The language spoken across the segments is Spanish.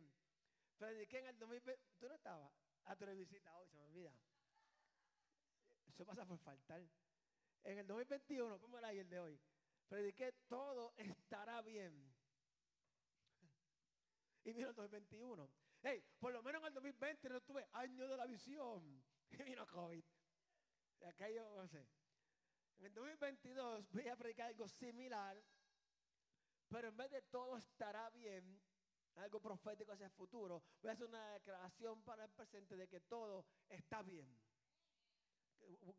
bien. Prediqué en el 2020. ¿Tú no estabas? A tu visita hoy, se me olvida. Eso pasa por faltar. En el 2021, póngale ahí el de hoy. Prediqué todo estará bien. Y mira el 2021. Hey, por lo menos en el 2020 no tuve año de la visión. Y vino COVID. Yo no sé. En el 2022 voy a predicar algo similar. Pero en vez de todo estará bien, algo profético hacia el futuro, voy a hacer una declaración para el presente de que todo está bien.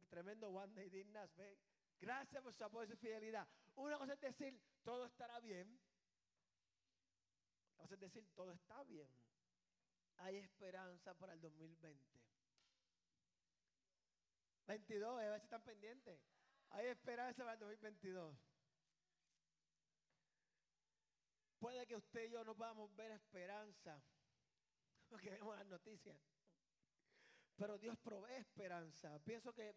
Tremendo One Day Dignas. Gracias por su apoyo y su fidelidad. Una cosa es decir, todo estará bien. Otra cosa es decir, todo está bien. Hay esperanza para el 2020. 22, a si están pendientes. Hay esperanza para el 2022. Puede que usted y yo no podamos ver esperanza, porque vemos las noticias. Pero Dios provee esperanza. Pienso que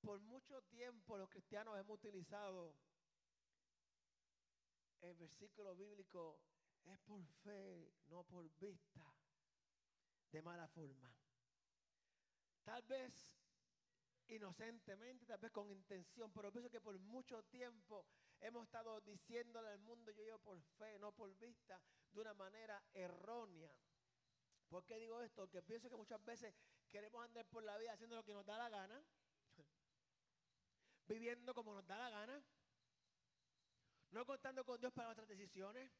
por mucho tiempo los cristianos hemos utilizado el versículo bíblico, es por fe, no por vista, de mala forma. Tal vez inocentemente, tal vez con intención, pero pienso que por mucho tiempo hemos estado diciéndole al mundo, yo llevo por fe, no por vista, de una manera errónea. ¿Por qué digo esto? Porque pienso que muchas veces queremos andar por la vida haciendo lo que nos da la gana, viviendo como nos da la gana, no contando con Dios para nuestras decisiones.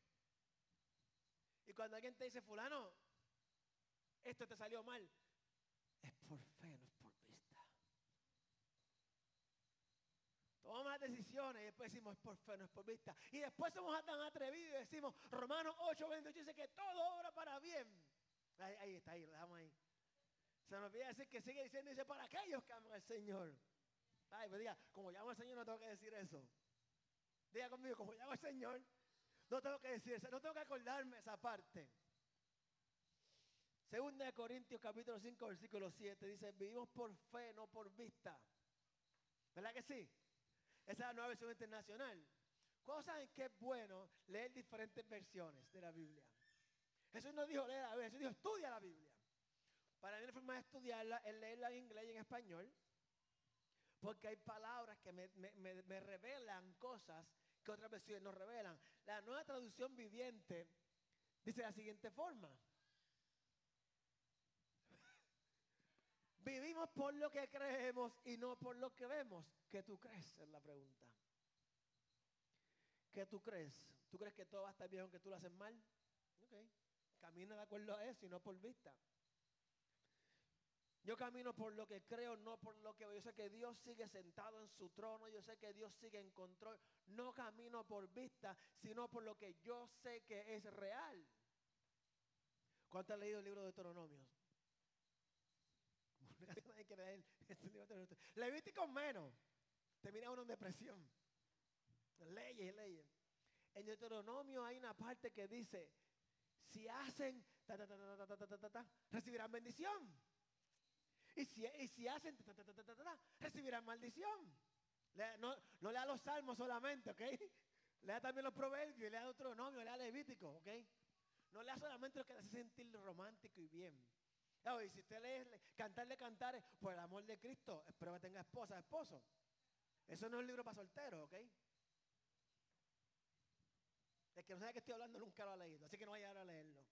Y cuando alguien te dice, fulano, esto te salió mal, es por fe, no es por vista. Tomamos las decisiones y después decimos, es por fe, no es por vista. Y después somos tan atrevidos y decimos, Romanos 8, 28 dice que todo obra para bien. Ahí, está, ahí, lo dejamos ahí. Se nos olvida decir que sigue diciendo, dice, para aquellos que aman al Señor. Ay, pues diga, como llamo al Señor no tengo que decir eso. Diga conmigo, como llamo al Señor, no tengo que decir eso, no tengo que acordarme esa parte. Segunda de Corintios capítulo 5, versículo 7, dice, vivimos por fe, no por vista. ¿Verdad que sí? Esa es la nueva versión internacional. ¿Cuándo saben que es bueno leer diferentes versiones de la Biblia? Jesús no dijo leer la Biblia, Jesús dijo estudia la Biblia. Para mí la forma de estudiarla es leerla en inglés y en español. Porque hay palabras que me, me revelan cosas que otras versiones no revelan. La nueva traducción viviente dice de la siguiente forma. Vivimos por lo que creemos y no por lo que vemos. ¿Qué tú crees? Es la pregunta. ¿Qué tú crees? ¿Tú crees que todo va a estar bien aunque tú lo haces mal? Ok. Camina de acuerdo a eso y no por vista. Yo camino por lo que creo, no por lo que veo. Yo sé que Dios sigue sentado en su trono. Yo sé que Dios sigue en control. No camino por vista, sino por lo que yo sé que es real. ¿Cuánto has leído el libro de Deuteronomios? Levítico menos. Termina uno en depresión. Leyes leyes. En Deuteronomio hay una parte que dice, si hacen, recibirán bendición. Y si, y si hacen, recibirán maldición. no, no lea los salmos solamente, ¿ok? Lea también los proverbios, lea Deuteronomio, lea Levítico, ¿ok? No lea solamente lo que hace sentir romántico y bien. Y si usted lee cantarle cantares por el amor de Cristo, espero que tenga esposa, esposo. Eso no es un libro para solteros, ¿ok? El que no sabe que estoy hablando nunca lo ha leído, así que no vaya a leerlo.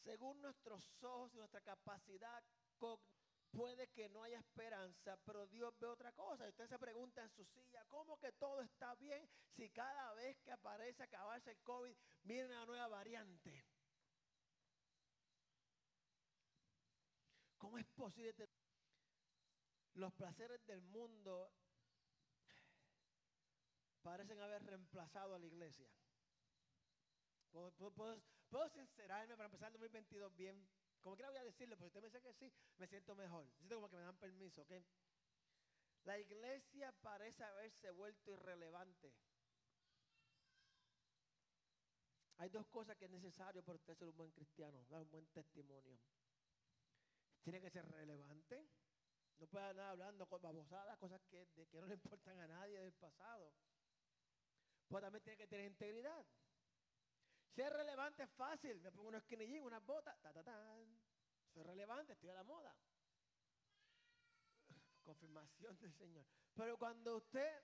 Según nuestros ojos y nuestra capacidad, puede que no haya esperanza, pero Dios ve otra cosa. Y usted se pregunta en su silla, ¿cómo que todo está bien si cada vez que aparece acabarse el COVID viene una nueva variante? ¿Cómo es posible los placeres del mundo parecen haber reemplazado a la iglesia. ¿Puedo, sincerarme para empezar el 2022 bien? Como quiera voy a decirle, porque usted me dice que sí, me siento mejor. Siento como que me dan permiso, ¿ok? La iglesia parece haberse vuelto irrelevante. Hay dos cosas que es necesario para usted ser un buen cristiano, dar un buen testimonio. Tiene que ser relevante no puede andar hablando con babosadas, cosas que, que no le importan a nadie del pasado. Pues también tiene que tener integridad. Ser relevante es fácil. Me pongo unos skinny jeans, unas botas, ta, ta, tan. Soy relevante, estoy a la moda. Confirmación del Señor. Pero cuando usted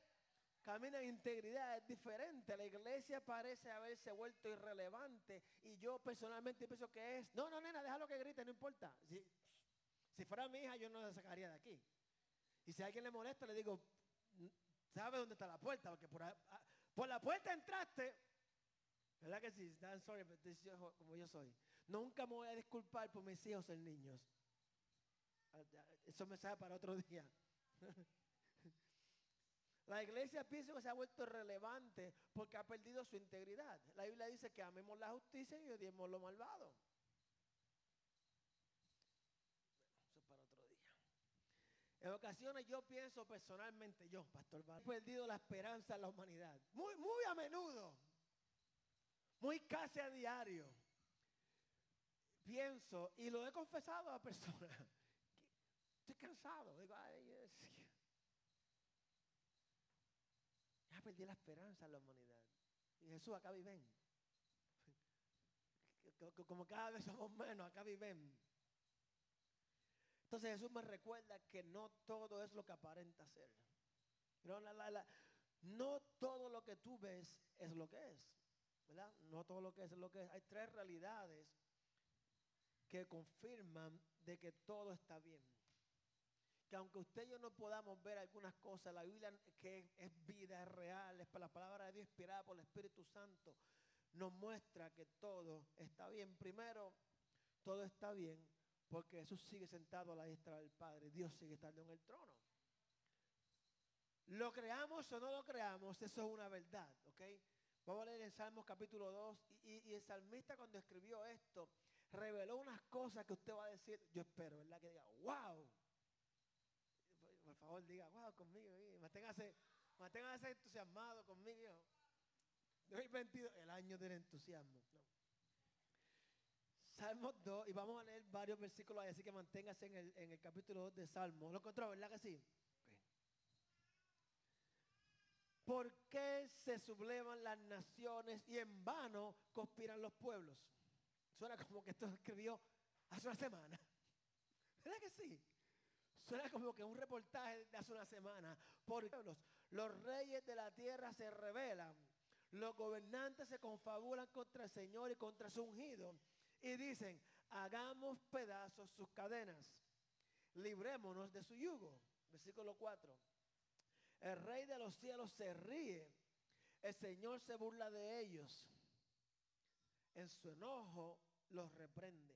camina en integridad es diferente. La iglesia parece haberse vuelto irrelevante. Y yo personalmente pienso que es. No, no, nena, déjalo que grite, no importa. Si fuera mi hija, yo no la sacaría de aquí. Y si alguien le molesta, le digo, ¿sabe dónde está la puerta? Porque por, por la puerta entraste. ¿Verdad que sí? I'm sorry, but como yo soy. Nunca me voy a disculpar por mis hijos ser niños. Ah, eso me sale para otro día. La iglesia piensa que se ha vuelto relevante porque ha perdido su integridad. La Biblia dice que amemos la justicia y odiemos lo malvado. Eso es para otro día. En ocasiones yo pienso personalmente, yo, Pastor he perdido la esperanza en la humanidad. Muy, muy a menudo. Muy casi a diario. Pienso, y lo he confesado a personas, estoy cansado. Digo, ay, ya perdí la esperanza en la humanidad. Y Jesús, acá viven. Como cada vez somos menos, acá viven. Entonces Jesús me recuerda que no todo es lo que aparenta ser. No, no todo lo que tú ves es lo que es. ¿verdad? No todo lo que es es lo que es. Hay tres realidades que confirman de que todo está bien. Que aunque usted y yo no podamos ver algunas cosas, la Biblia que es vida, es real, es para la palabra de Dios inspirada por el Espíritu Santo, nos muestra que todo está bien. Primero, todo está bien porque Jesús sigue sentado a la diestra del Padre. Dios sigue estando en el trono. Lo creamos o no lo creamos, eso es una verdad, ¿ok? Vamos a leer en Salmos capítulo 2 y, el salmista cuando escribió esto reveló unas cosas que usted va a decir, yo espero, ¿verdad? Que diga, wow. Por favor, diga, wow, conmigo. Manténgase, manténgase entusiasmado conmigo. 2022, el año del entusiasmo. Salmos 2, y vamos a leer varios versículos ahí, así que manténgase en el, en el capítulo 2 de Salmos. ¿Lo encontró, verdad que sí? ¿Por qué se sublevan las naciones y en vano conspiran los pueblos? Suena como que esto escribió hace una semana. ¿Verdad que sí? Suena como que un reportaje de hace una semana. Por pueblos, los reyes de la tierra se rebelan. Los gobernantes se confabulan contra el Señor y contra su ungido y dicen, hagamos pedazos sus cadenas, librémonos de su yugo. Versículo 4. El rey de los cielos se ríe, el Señor se burla de ellos. En su enojo los reprende.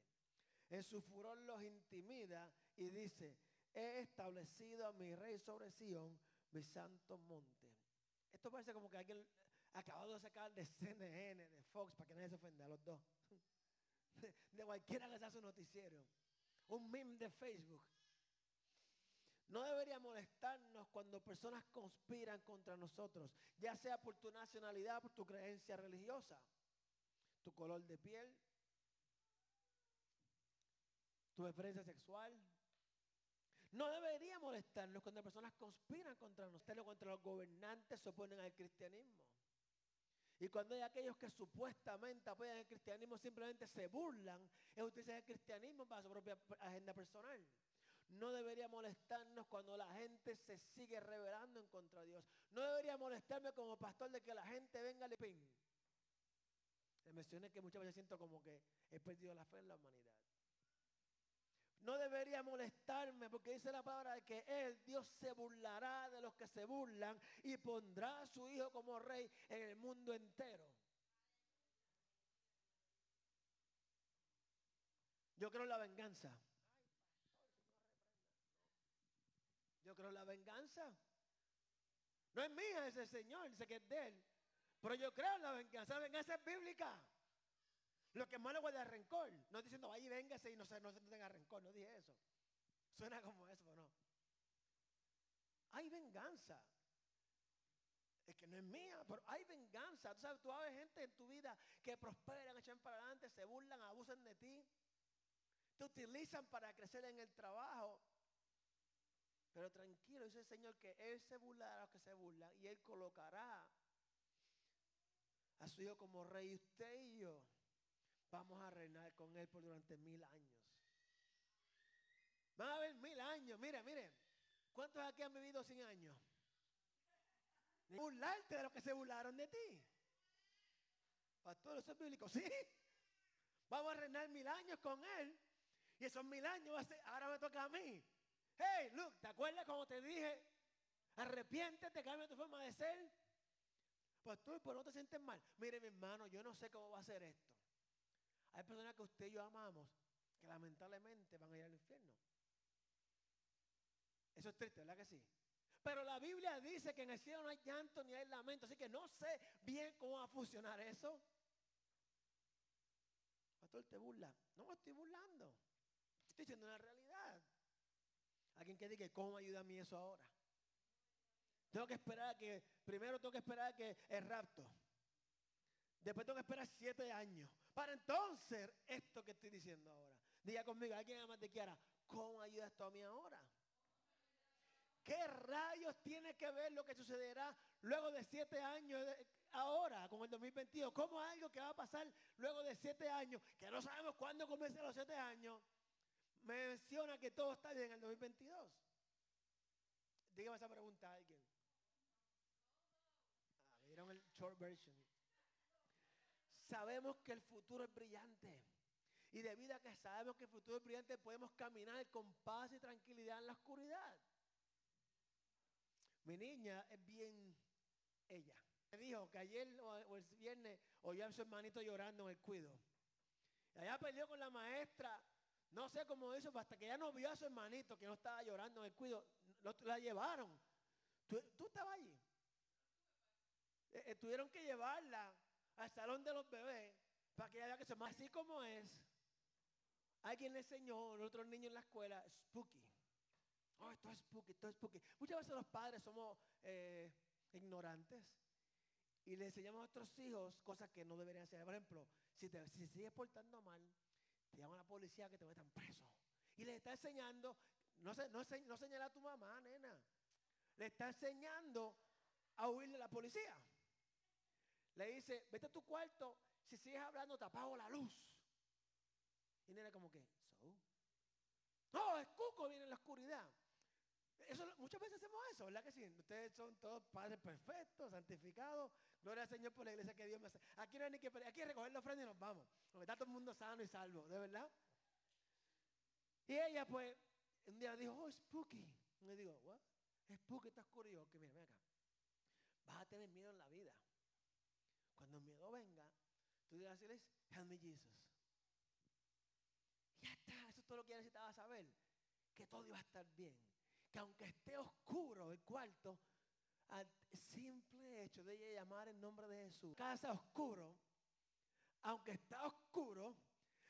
En su furor los intimida y dice, he establecido a mi rey sobre Sión, mi santo monte. Esto parece como que alguien acabado de sacar de CNN, de Fox, para que nadie se ofenda a los dos de cualquiera que su noticiero. Un meme de Facebook. No debería molestarnos cuando personas conspiran contra nosotros, ya sea por tu nacionalidad, por tu creencia religiosa, tu color de piel, tu preferencia sexual. No debería molestarnos cuando personas conspiran contra nosotros, contra los gobernantes, se oponen al cristianismo. Y cuando hay aquellos que supuestamente apoyan el cristianismo, simplemente se burlan y utilizan el cristianismo para su propia agenda personal. No debería molestarnos cuando la gente se sigue rebelando en contra de Dios. No debería molestarme como pastor de que la gente venga a pin. Le mencioné que muchas veces siento como que he perdido la fe en la humanidad. No debería molestarme porque dice la palabra de que Él, Dios, se burlará de los que se burlan y pondrá a su Hijo como rey en el mundo entero. Yo creo en la venganza. Yo creo en la venganza. No es mía ese Señor, dice que es de Él. Pero yo creo en la venganza. La venganza es bíblica. Lo que más le guarda rencor. No diciendo, vaya y véngase y no, se, no, tenga rencor. No dije eso. Suena como eso, ¿no? Hay venganza. Es que no es mía, pero hay venganza. Tú sabes, tú ves gente en tu vida que prosperan, echan para adelante, se burlan, abusan de ti. Te utilizan para crecer en el trabajo. Pero tranquilo, dice el Señor que Él se burlará a los que se burlan y Él colocará a su hijo como rey. Usted y yo vamos a reinar con él por durante mil años. Van a haber mil años. Mire, mire. ¿Cuántos aquí han vivido sin años? Burlarte de los que se burlaron de ti. Pastor, eso es bíblico. Sí. Vamos a reinar mil años con él. Y esos mil años ahora me toca a mí. Hey, look, ¿te acuerdas como te dije? Arrepiéntete, cambia tu forma de ser. Tú, pues no te sientes mal. Mire, mi hermano, yo no sé cómo va a ser esto. Hay personas que usted y yo amamos que lamentablemente van a ir al infierno. Eso es triste, ¿verdad que sí? Pero la Biblia dice que en el cielo no hay llanto ni hay lamento, así que no sé bien cómo va a funcionar eso. Pastor, te burla. No me estoy burlando. Estoy diciendo una realidad. Alguien que ¿cómo ayuda a mí eso ahora? Tengo que esperar que, primero tengo que esperar que el rapto. Después tengo que esperar siete años. Para entonces, esto que estoy diciendo ahora. Diga conmigo, alguien más te quiera, ¿cómo ayuda esto a mí ahora? ¿Qué rayos tiene que ver lo que sucederá luego de siete años ahora, con el 2022? ¿Cómo algo que va a pasar luego de siete años, que no sabemos cuándo comiencen los siete años, me menciona que todo está bien en el 2022? Dígame esa pregunta a alguien. Ah, el short version. Sabemos que el futuro es brillante. Y debido a que sabemos que el futuro es brillante, podemos caminar con paz y tranquilidad en la oscuridad. Mi niña es bien ella. Me dijo que ayer o, el viernes oyó a su hermanito llorando en el cuido. Y allá peleó con la maestra. No sé cómo hizo, hasta que ya no vio a su hermanito que no estaba llorando en el cuido. la llevaron. ¿Tú, estabas allí? Eh, tuvieron que llevarla al salón de los bebés para que ella vea que se así como es. Alguien le enseñó a otros niños en la escuela, spooky. Oh, esto es spooky, esto es spooky. Muchas veces los padres somos eh, ignorantes y le enseñamos a nuestros hijos cosas que no deberían hacer. Por ejemplo, si te si sigues portando mal, te llama la policía que te metan preso. Y le está enseñando, no, se, no, no señala a tu mamá, nena. Le está enseñando a huir de la policía. Le dice, vete a tu cuarto, si sigues hablando te apago la luz. Y nena como que, so. No, es cuco, viene en la oscuridad muchas veces hacemos eso, ¿verdad que sí? Ustedes son todos padres perfectos, santificados. Gloria al Señor por la iglesia que Dios me hace. Aquí no hay ni que aquí recoger la ofrenda y nos vamos. Porque está todo el mundo sano y salvo, ¿de verdad? Y ella pues un día dijo, oh, spooky. Y me digo, what? Spooky, está oscuro. que mira, ven acá. Vas a tener miedo en la vida. Cuando el miedo venga, tú debes decirles, help me Jesus. Ya está, eso es todo lo que necesitaba saber. Que todo iba a estar bien que aunque esté oscuro el cuarto, al simple hecho de llamar el nombre de Jesús, casa oscuro, aunque está oscuro,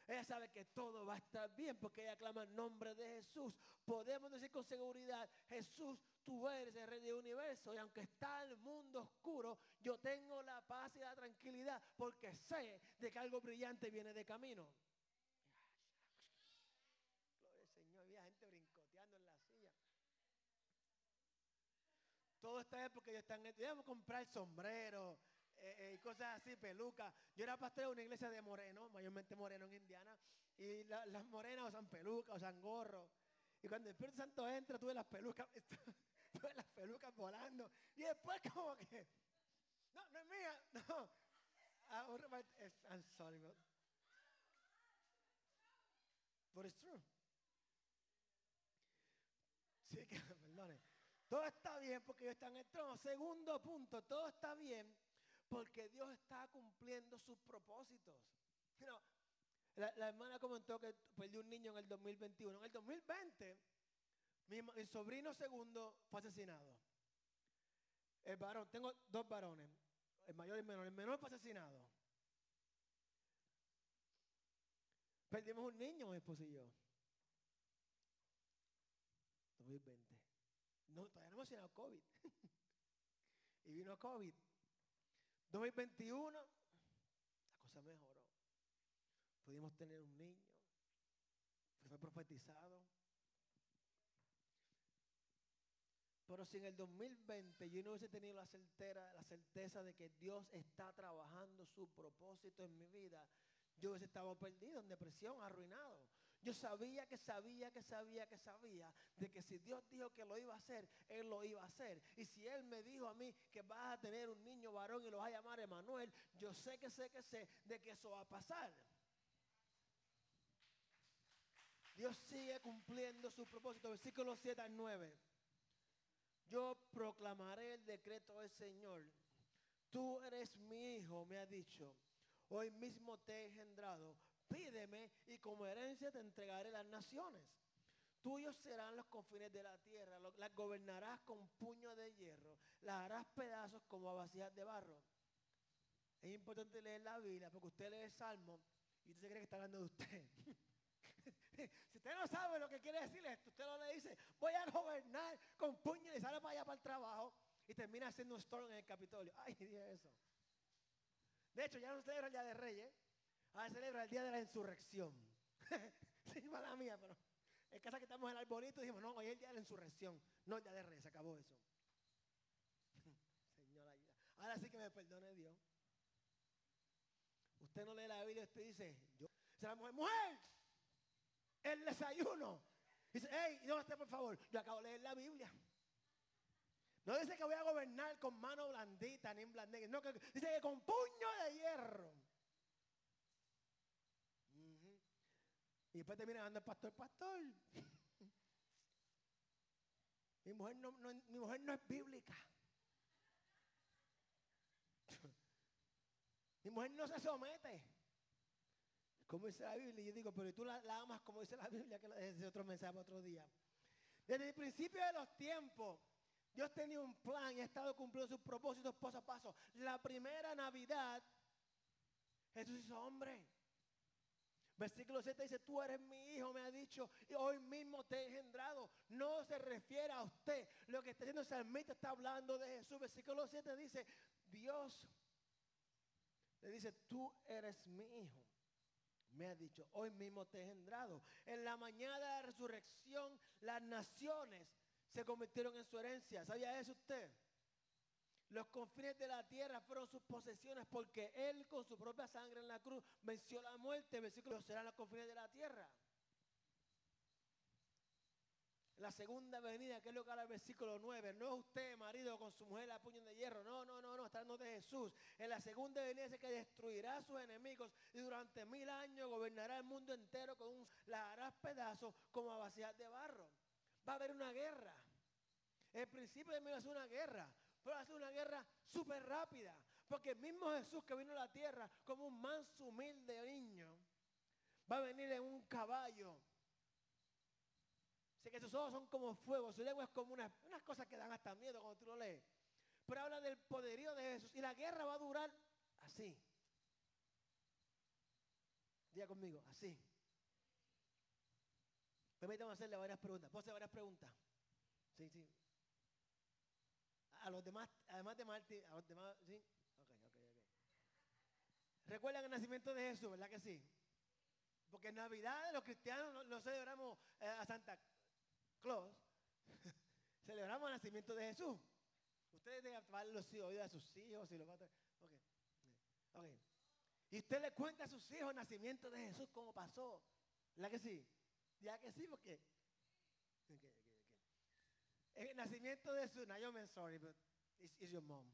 ella sabe que todo va a estar bien porque ella clama el nombre de Jesús. Podemos decir con seguridad, Jesús, tú eres el rey del universo y aunque está el mundo oscuro, yo tengo la paz y la tranquilidad porque sé de que algo brillante viene de camino. Todo está bien porque ellos están, debemos comprar sombrero eh, eh, y cosas así, pelucas. Yo era pastor de una iglesia de moreno, mayormente moreno en Indiana, y las morenas usan pelucas, usan gorro. Y cuando el Espíritu Santo entra, tuve las pelucas, tuve las pelucas volando. Y después como que, no, no es mía, no. Ah, I'm sorry, but, but it's true. Sí, que, perdone. Todo está bien porque Dios está en el trono. Segundo punto, todo está bien porque Dios está cumpliendo sus propósitos. la, hermana comentó que perdió un niño en el 2021. En el 2020, mi, sobrino segundo fue asesinado. El varón, tengo dos varones, el mayor y el menor. El menor fue asesinado. Perdimos un niño, mi esposo y yo. 2020. No, todavía no hemos llenado COVID. y vino COVID. 2021, la cosa mejoró. Pudimos tener un niño. Fue profetizado. Pero si en el 2020 yo no hubiese tenido la, certera, la certeza de que Dios está trabajando su propósito en mi vida, yo hubiese estado perdido en depresión, arruinado. Yo sabía que sabía que sabía que sabía de que si Dios dijo que lo iba a hacer, Él lo iba a hacer. Y si Él me dijo a mí que vas a tener un niño varón y lo vas a llamar Emanuel, yo sé que sé que sé de que eso va a pasar. Dios sigue cumpliendo su propósito. Versículo 7 al 9. Yo proclamaré el decreto del Señor. Tú eres mi hijo, me ha dicho. Hoy mismo te he engendrado. Pídeme y como herencia te entregaré las naciones. Tuyos serán los confines de la tierra. Las gobernarás con puño de hierro. Las harás pedazos como a vasijas de barro. Es importante leer la Biblia porque usted lee el Salmo y usted se cree que está hablando de usted. si usted no sabe lo que quiere decir esto, usted no le dice, voy a gobernar con puño y sale para allá para el trabajo y termina haciendo un storm en el Capitolio. Ay, dije eso. De hecho, ya no celebra el Día de Reyes, ahora celebra el Día de la Insurrección. sí, mala mía, pero en casa que estamos en el arbolito dijimos, no, hoy es el Día de la Insurrección, no Día de Reyes, se acabó eso. Señor, ayuda. Ahora sí que me perdone Dios. Usted no lee la Biblia y usted dice, yo, se la mujer, mujer, el desayuno. Dice, hey, ¿dónde está por favor? Yo acabo de leer la Biblia. No dice que voy a gobernar con mano blandita ni blandita. No, dice que con puño de hierro. Y después termina dando el pastor, pastor. mi, mujer no, mi mujer no es bíblica. mi mujer no se somete como dice la Biblia. Y yo digo, pero tú la, amas como dice la Biblia, que es otro mensaje otro día. Desde el principio de los tiempos, Dios tenía un plan y ha estado cumpliendo sus propósitos paso a paso. La primera Navidad, Jesús hizo hombre. Versículo 7 dice, tú eres mi hijo, me ha dicho, y hoy mismo te he engendrado. No se refiere a usted. Lo que está diciendo el salmista está hablando de Jesús. Versículo 7 dice, Dios le dice, tú eres mi hijo me ha dicho, hoy mismo te he engendrado. En la mañana de la resurrección, las naciones se convirtieron en su herencia. ¿Sabía eso usted? Los confines de la tierra fueron sus posesiones porque Él con su propia sangre en la cruz venció la muerte. Versículo serán los confines de la tierra la segunda venida, que es lo que habla el versículo 9. No es usted, marido, con su mujer a puño de hierro. No, no, no, no, está hablando de Jesús. En la segunda venida dice que destruirá a sus enemigos y durante mil años gobernará el mundo entero con un, la harás pedazos como a vasijas de barro. Va a haber una guerra. El principio de mí ser una guerra, pero ser una guerra súper rápida. Porque el mismo Jesús que vino a la tierra como un manso humilde niño, va a venir en un caballo Sé que sus ojos son como fuego, su lengua es como unas, unas cosas que dan hasta miedo cuando tú lo lees. Pero habla del poderío de Jesús. Y la guerra va a durar así. Diga conmigo, así. Permítame hacerle varias preguntas. ¿Puedo hacer varias preguntas? Sí, sí. A los demás, además de Martín, a los demás, ¿sí? Ok, ok, ok. ¿Recuerdan el nacimiento de Jesús, verdad que sí? Porque en Navidad los cristianos no, celebramos eh, a Santa Claus, celebramos el nacimiento de Jesús. Ustedes deben darle los oídos a sus hijos y los okay. okay. Y usted le cuenta a sus hijos el nacimiento de Jesús, cómo pasó. ¿La que sí? Ya que sí, porque. El nacimiento de Jesús, no, I'm sorry, but it's, your mom.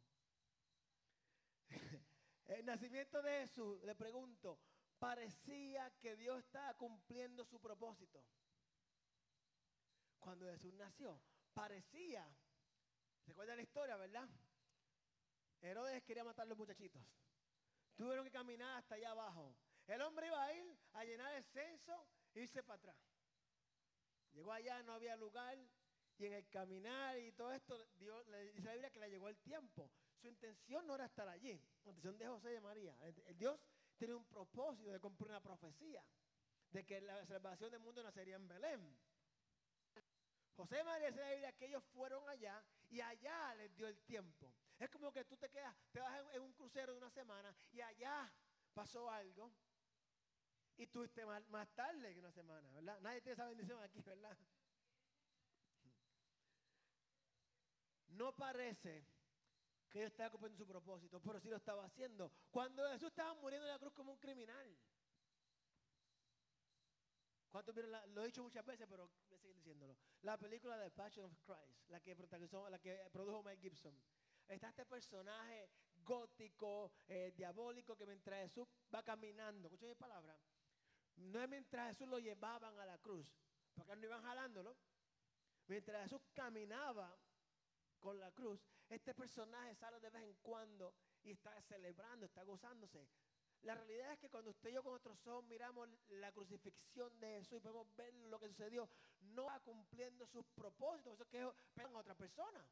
el nacimiento de Jesús, le pregunto, parecía que Dios estaba cumpliendo su propósito cuando Jesús nació. Parecía, recuerda la historia, ¿verdad? Herodes quería matar a los muchachitos. Tuvieron que caminar hasta allá abajo. El hombre iba a ir a llenar el censo e irse para atrás. Llegó allá, no había lugar. Y en el caminar y todo esto, Dios, le dice la Biblia que le llegó el tiempo. Su intención no era estar allí. La intención de José y de María. Dios tiene un propósito de cumplir una profecía. De que la salvación del mundo nacería en Belén. José y María dice la Biblia que ellos fueron allá y allá les dio el tiempo. Es como que tú te quedas, te vas en, un crucero de una semana y allá pasó algo y tuviste más, más tarde que una semana, ¿verdad? Nadie tiene esa bendición aquí, ¿verdad? No parece que Dios estaba cumpliendo su propósito, pero sí lo estaba haciendo. Cuando Jesús estaba muriendo en la cruz como un criminal. ¿Cuántos vieron lo he dicho muchas veces, pero voy a seguir diciéndolo. La película de Passion of Christ, la que protagonizó, la que produjo Mel Gibson. Está este personaje gótico, eh, diabólico, que mientras Jesús va caminando, escuchen mi palabra, no es mientras Jesús lo llevaban a la cruz, porque no iban jalándolo. Mientras Jesús caminaba con la cruz, este personaje sale de vez en cuando y está celebrando, está gozándose. La realidad es que cuando usted y yo con nuestros ojos miramos la crucifixión de Jesús y podemos ver lo que sucedió, no va cumpliendo sus propósitos, eso es que pegan a otra persona.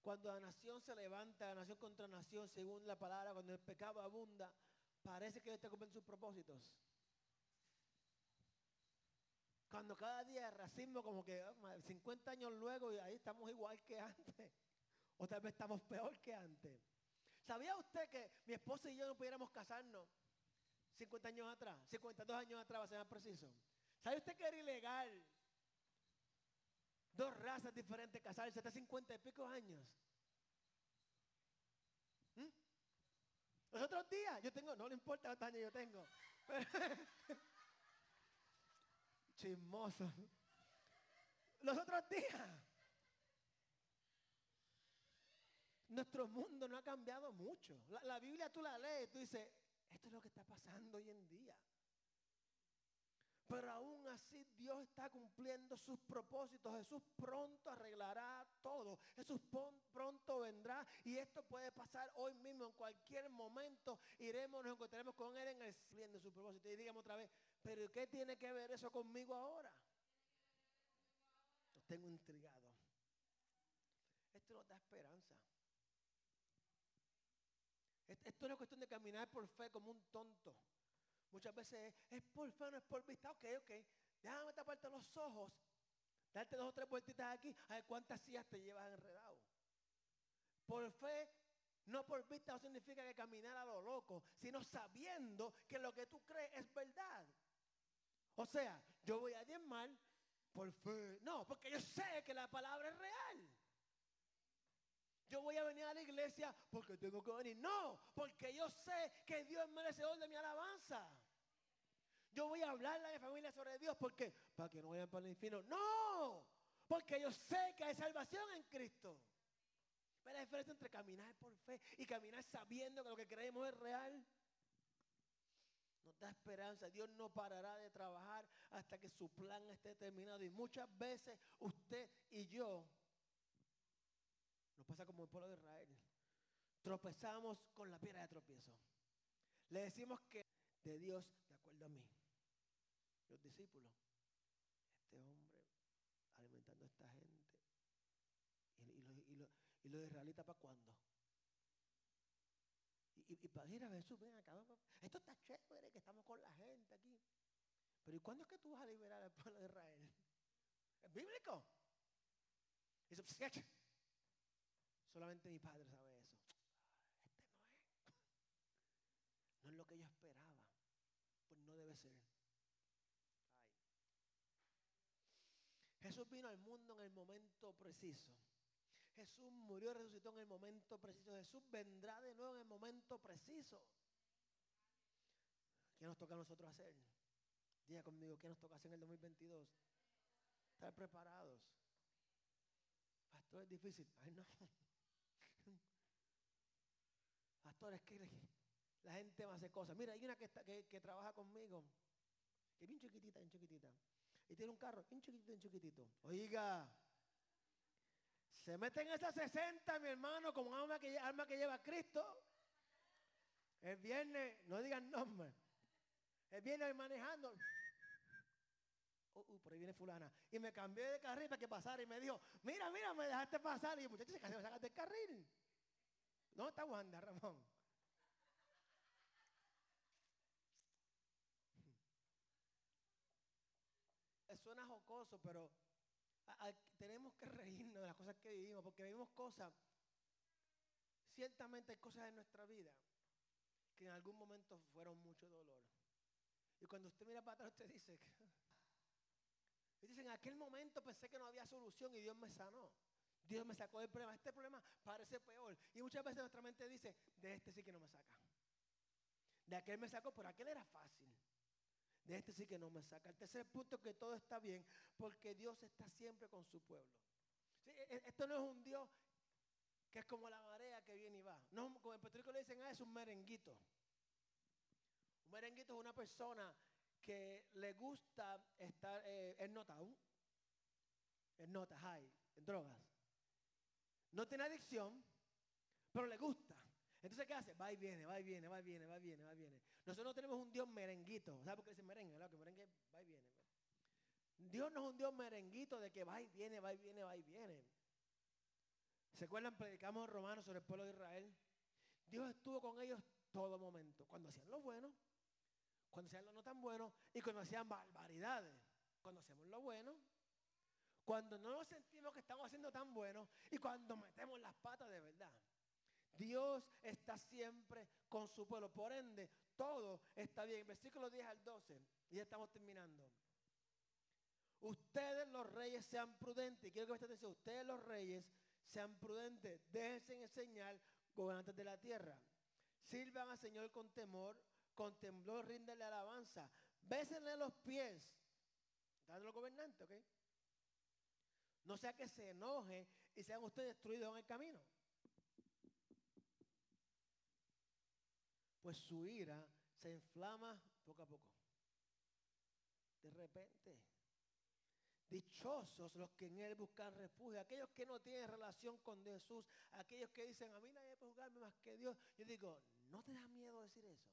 Cuando la nación se levanta, la nación contra nación, según la palabra, cuando el pecado abunda, parece que Dios está cumpliendo sus propósitos. Cuando cada día el racismo como que ah, ma- 50 años luego y ahí estamos igual que antes. O tal vez estamos peor que antes. ¿Sabía usted que mi esposa y yo no pudiéramos casarnos 50 años atrás? 52 años atrás, va a ser más preciso. ¿Sabe usted que era ilegal? Dos razas diferentes casarse hasta 50 y pico años. ¿Mm? Los otros días, yo tengo, no le importa cuántos años yo tengo. Chismoso. Los otros días. Nuestro mundo no ha cambiado mucho. La, la Biblia tú la lees, tú dices, esto es lo que está pasando hoy en día. Pero aún así Dios está cumpliendo sus propósitos. Jesús pronto arreglará todo. Jesús pronto vendrá y esto puede pasar hoy mismo, en cualquier momento. Iremos, nos encontraremos con Él en el de su propósito. Y digamos otra vez, pero ¿qué tiene que ver eso conmigo ahora? Los tengo intrigado. Esto nos da esperanza. Est- Esto no es cuestión de caminar por fe como un tonto. Muchas veces es, por fe, no es por vista. Ok, ok. Déjame taparte los ojos. Darte dos o tres vueltitas aquí. A ver cuántas sillas te llevas enredado. Por fe, no por vista, no significa que caminar a lo loco, sino sabiendo que lo que tú crees es verdad. O sea, yo voy a diezmar por fe. No, porque yo sé que la palabra es real. Yo voy a venir a la iglesia porque tengo que venir. No, porque yo sé que Dios es merecedor de mi alabanza. Yo voy a hablarle a mi familia sobre Dios porque para que no vayan para el infierno. No, porque yo sé que hay salvación en Cristo. ¿Ves la diferencia entre caminar por fe y caminar sabiendo que lo que creemos es real? Nos da esperanza. Dios no parará de trabajar hasta que su plan esté terminado. Y muchas veces usted y yo nos pasa como el pueblo de Israel. Tropezamos con la piedra de tropiezo. Le decimos que de Dios, de acuerdo a mí, los discípulos, este hombre alimentando a esta gente. Y, y los, y los- y los israelitas para cuándo? Y, para ir a Jesús, ven acá. Esto está chévere, que estamos con la gente aquí. Pero ¿y cuándo es que tú vas a liberar al pueblo de Israel? ¿Es bíblico? "Sketch". Solamente mi padre sabe eso. Este no es. No es lo que yo esperaba. Pues no debe ser. Ay. Jesús vino al mundo en el momento preciso. Jesús murió y resucitó en el momento preciso. Jesús vendrá de nuevo en el momento preciso. ¿Qué nos toca a nosotros hacer? Diga conmigo, ¿qué nos toca hacer en el 2022? Estar preparados. Pastor, es difícil. Ay, no. Pastor, es que la gente me hace cosas. Mira, hay una que, que trabaja conmigo, que es bien chiquitita, bien chiquitita. Y tiene un carro bien chiquitito, bien chiquitito. Oiga, se mete en esas 60, mi hermano, como alma que, alma que lleva Cristo. El viernes, no digan nombre. El viernes manejando. Uh, uh, por ahí viene fulana. Y me cambié de carril para que pasara y me dijo, mira, mira, me dejaste pasar. Y yo, muchachos, sacaste del carril. ¿Dónde está Wanda, Ramón? Suena jocoso, pero tenemos que reírnos de las cosas que vivimos, porque vivimos cosas, ciertamente hay cosas en nuestra vida que en algún momento fueron mucho dolor. Y cuando usted mira para atrás, usted dice, y dice, en aquel momento pensé que no había solución y Dios me sanó. Dios me sacó del problema. Este problema parece peor. Y muchas veces nuestra mente dice, de este sí que no me saca. De aquel me sacó, por aquel era fácil. De este sí que no me saca. El tercer punto es que todo está bien porque Dios está siempre con su pueblo. E, e, esto no es un Dios que es como la marea que viene y va. No, como en Puerto Rico le dicen, ah, es un merenguito. Un merenguito es una persona que le gusta estar eh, en nota, en nota, high, en drogas. No tiene adicción, pero le gusta. Entonces, ¿qué hace? Va y viene, va y viene, va y viene, va y viene, va y viene. Nosotros no tenemos un Dios merenguito. ¿Sabes por qué dice merengue? Que merengue va y viene. Dios no es un Dios merenguito de que va y viene, va y viene, va y viene. ¿Se acuerdan? Predicamos Romanos sobre el pueblo de Israel. Dios estuvo con ellos todo momento. Cuando hacían lo bueno, cuando hacían lo no tan bueno y cuando hacían barbaridades. Cuando hacemos lo bueno, cuando no nos sentimos que estamos haciendo tan bueno y cuando metemos las patas de verdad. Dios está siempre con su pueblo. Por ende, todo está bien. Versículo 10 al 12. Y ya estamos terminando. Ustedes los reyes sean prudentes. Quiero que me atención. Ustedes los reyes sean prudentes. Déjense enseñar gobernantes de la tierra. Sirvan al Señor con temor. Con temblor ríndele alabanza. Bésenle los pies. ¿Están los gobernantes, ok? No sea que se enoje y sean ustedes destruidos en el camino. Pues su ira se inflama poco a poco. De repente. Dichosos los que en Él buscan refugio, aquellos que no tienen relación con Jesús, aquellos que dicen, a mí nadie puede juzgarme más que Dios. Yo digo, ¿no te da miedo decir eso?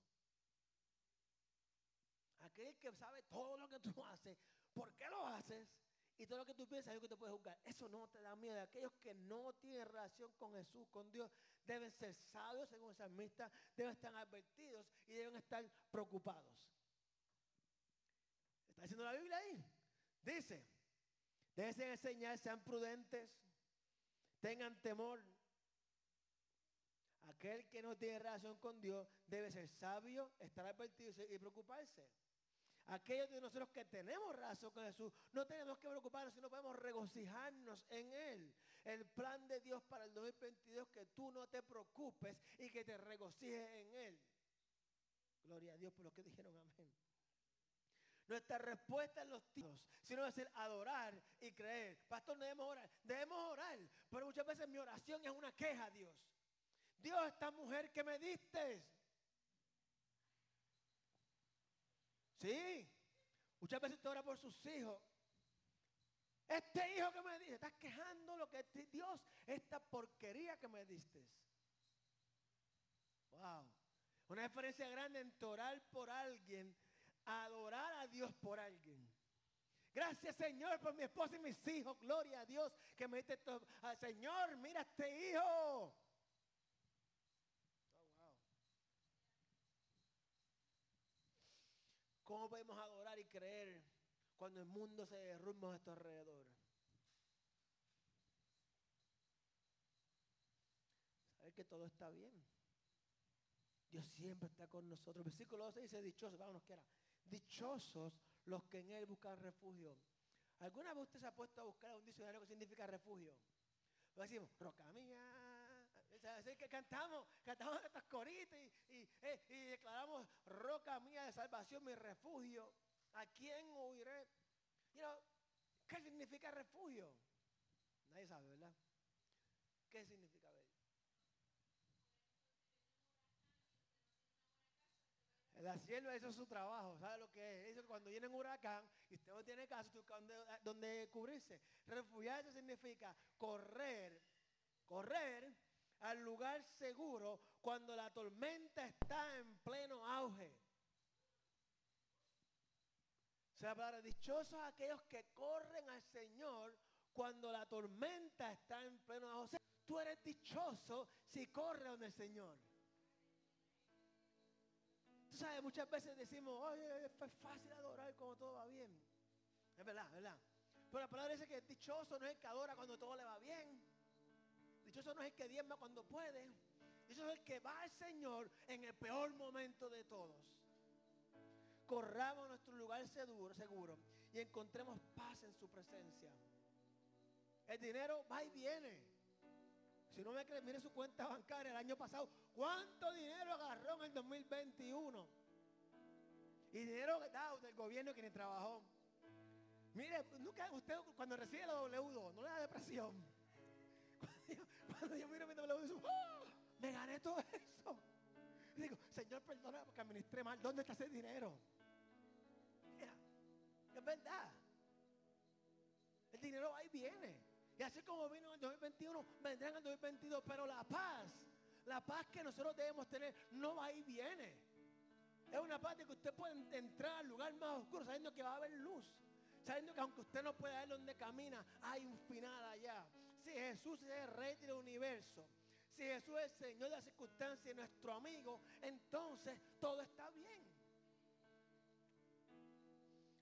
Aquel que sabe todo lo que tú haces, ¿por qué lo haces? Y todo lo que tú piensas es que te puede juzgar. Eso no te da miedo. Aquellos que no tienen relación con Jesús, con Dios, deben ser sabios, según el salmista, deben estar advertidos y deben estar preocupados. ¿Está diciendo la Biblia ahí? Dice, deben enseñar, sean prudentes, tengan temor. Aquel que no tiene relación con Dios debe ser sabio, estar advertido y preocuparse. Aquellos de nosotros que tenemos razón con Jesús, no tenemos que preocuparnos, sino podemos regocijarnos en Él. El plan de Dios para el 2022, que tú no te preocupes y que te regocijes en Él. Gloria a Dios por lo que dijeron amén. Nuestra respuesta en los tiempos, sino es ser adorar y creer. Pastor, no debemos orar. Debemos orar, pero muchas veces mi oración es una queja a Dios. Dios, esta mujer que me diste, Sí. Muchas veces usted ora por sus hijos. Este hijo que me dice, estás quejando lo que Dios, esta porquería que me diste. Wow. Una diferencia grande entre orar por alguien, adorar a Dios por alguien. Gracias Señor por mi esposa y mis hijos. Gloria a Dios que me diste esto. Ah, Señor, mira este hijo. ¿Cómo podemos adorar y creer cuando el mundo se derrumba a nuestro alrededor? Saber que todo está bien. Dios siempre está con nosotros. Versículo 12 dice, dichosos, vámonos que era. Dichosos los que en Él buscan refugio. ¿Alguna vez usted se ha puesto a buscar un diccionario que significa refugio? Lo decimos, roca mía, Así que cantamos, cantamos estas coritas eh, y, declaramos roca mía de salvación, mi refugio. ¿A quién huiré? ¿Qué significa refugio? Nadie sabe, ¿verdad? ¿Qué significa ver? La sierva, eso es su trabajo, ¿sabe lo que es? Eso cuando viene un huracán y usted no tiene caso, donde, donde cubrirse. Refugiarse significa correr, correr al lugar seguro cuando la tormenta está en pleno auge. Sea, para dichosos aquellos que corren al Señor cuando la tormenta está en pleno sea, tú eres dichoso si corres donde el Señor. Tú sabes, muchas veces decimos, oye, es fácil adorar cuando todo va bien. Es verdad, verdad. Pero la palabra dice que dichoso no es el que adora cuando todo le va bien. Dichoso no es el que diezma cuando puede. Dichoso es el que va al Señor en el peor momento de todos. Corramos nuestro lugar seguro, y encontremos paz en su presencia. El dinero va y viene. Si no me cree, mire su cuenta bancaria el año pasado. ¿Cuánto dinero agarró en el 2021? Y dinero dado del gobierno que ni trabajó. Mire, nunca usted cuando recibe la W2, no le da depresión. Cuando yo, miro mi W, digo, ¡Oh! me gané todo eso. digo, Señor, perdona porque administré mal. ¿Dónde está ese dinero? Es verdad. El dinero y viene. Y así como vino en el 2021, vendrá en el 2022. Pero la paz, la paz que nosotros debemos tener, no va y viene. Es una paz de que usted puede entrar al lugar más oscuro sabiendo que va a haber luz. Sabiendo que aunque usted no pueda ver donde camina, hay un final allá. Si Jesús es el rey del universo, si Jesús es el Señor de las circunstancias y nuestro amigo, entonces todo está bien.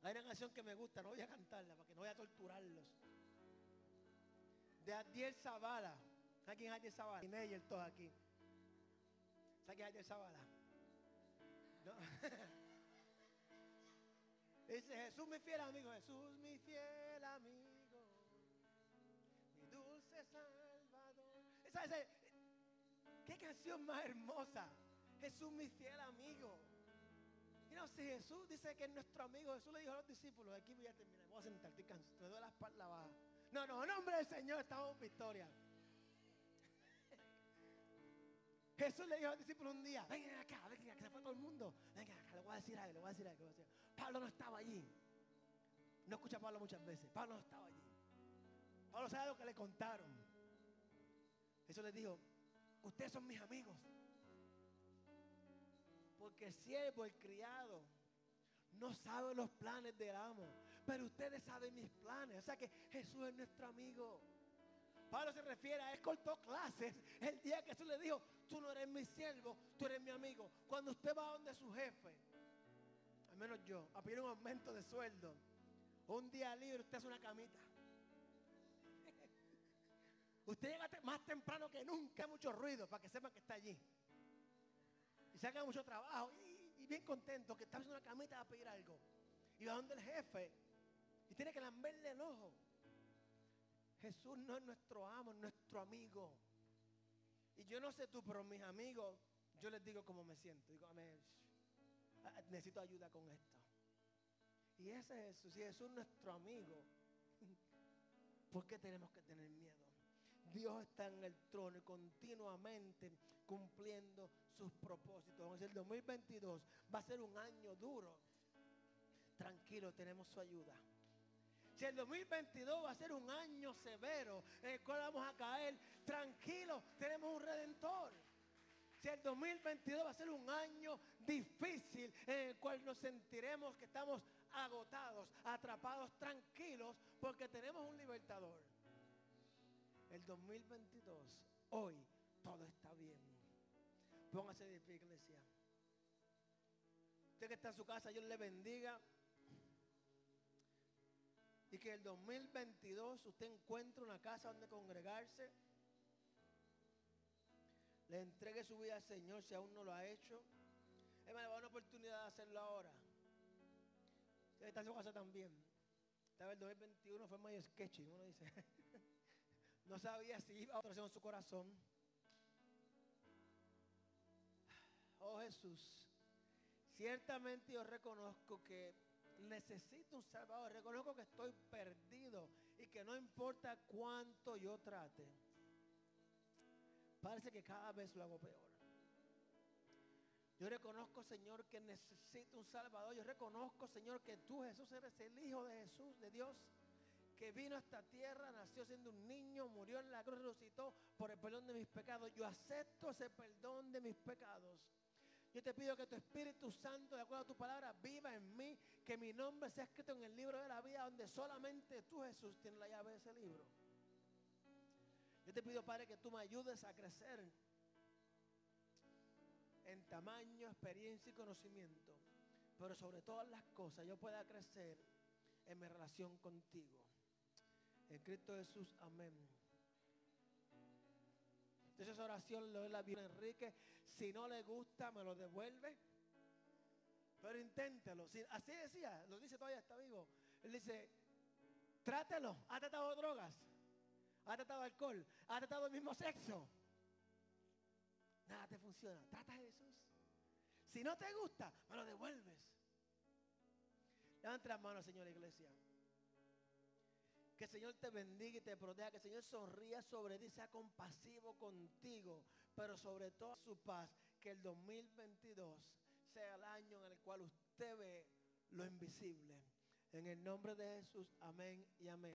Hay una canción que me gusta, no voy a cantarla para que no voy a torturarlos de Adiel Zavala. ¿Sabe quién es Adiel Zavala? Y Neyer todos aquí. ¿Sabe quién es Adiel Zavala? ¿No? Dice Jesús mi fiel amigo, Jesús mi fiel amigo, mi dulce salvador. Esa, esa, ¿Qué canción más hermosa? Jesús mi fiel amigo. Si Jesús dice que es nuestro amigo, Jesús le dijo a los discípulos, aquí voy a terminar, voy a sentar, te doy la espalda baja. No, no, nombre del Señor estamos en victoria. Jesús le dijo al discípulo un día, vengan acá, vengan acá, se fue todo el mundo. Vengan acá, le voy a decir algo, le voy a decir algo. Pablo no estaba allí. No escucha a Pablo muchas veces. Pablo no estaba allí. Pablo sabe lo que le contaron. Jesús le dijo, ustedes son mis amigos. Porque el siervo, el criado, no sabe los planes del amo pero ustedes saben mis planes. O sea que Jesús es nuestro amigo. Pablo se refiere a él cortó clases el día que Jesús le dijo, tú no eres mi siervo, tú eres mi amigo. Cuando usted va donde su jefe, al menos yo, a pedir un aumento de sueldo, un día libre, usted hace una camita. usted llega más temprano que nunca, mucho ruido, para que sepan que está allí. Y saca mucho trabajo y, bien contento que está haciendo una camita a pedir algo. Y va donde el jefe y tiene que lamberle el ojo. Jesús no es nuestro amo, es nuestro amigo. Y yo no sé tú, pero mis amigos, yo les digo cómo me siento. Digo, ah, necesito ayuda con esto. Y ese es Jesús. Si Jesús es nuestro amigo, ¿por qué tenemos que tener miedo? Dios está en el trono y continuamente cumpliendo sus propósitos. el 2022 va a ser un año duro. Tranquilo, tenemos su ayuda. Si el 2022 va a ser un año severo en el cual vamos a caer, tranquilo, tenemos un redentor. Si el 2022 va a ser un año difícil en el cual nos sentiremos que estamos agotados, atrapados, tranquilos, porque tenemos un libertador. El 2022, hoy, todo está bien. Póngase de pie, iglesia. Usted que está en su casa, Dios le bendiga. Y que el 2022 usted encuentre una casa donde congregarse. Le entregue su vida al Señor si aún no lo ha hecho. Le va una oportunidad de hacerlo ahora. Usted está en su casa también. El 2021 fue medio sketchy, uno dice. no sabía si iba a otra en su corazón. Oh Jesús, ciertamente yo reconozco que necesito un Salvador. Reconozco que estoy perdido y que no importa cuánto yo trate. Parece que cada vez lo hago peor. Yo reconozco, Señor, que necesito un Salvador. Yo reconozco, Señor, que tú, Jesús, eres el Hijo de Jesús, de Dios, que vino a esta tierra, nació siendo un niño, murió en la cruz, resucitó por el perdón de mis pecados. Yo acepto ese perdón de mis pecados. Yo te pido que tu Espíritu Santo, de acuerdo a tu palabra, viva en mí, que mi nombre sea escrito en el libro de la vida donde solamente tú, Jesús, tienes la llave de ese libro. Yo te pido, Padre, que tú me ayudes a crecer en tamaño, experiencia y conocimiento. Pero sobre todas las cosas yo pueda crecer en mi relación contigo. En Cristo Jesús, amén. Entonces esa oración doy la vida a Enrique. Si no le gusta, me lo devuelve. pero inténtelo. Así decía, lo dice todavía, está vivo. Él dice, trátelo. ¿Ha tratado drogas? ¿Ha tratado alcohol? ¿Ha tratado el mismo sexo? Nada te funciona. Trata a Jesús. Si no te gusta, me lo devuelves. Levanta las manos, Señor Iglesia. Que el Señor te bendiga y te proteja. Que el Señor sonría sobre ti, sea compasivo contigo. Pero sobre todo su paz. Que el 2022 sea el año en el cual usted ve lo invisible. En el nombre de Jesús, amén y amén.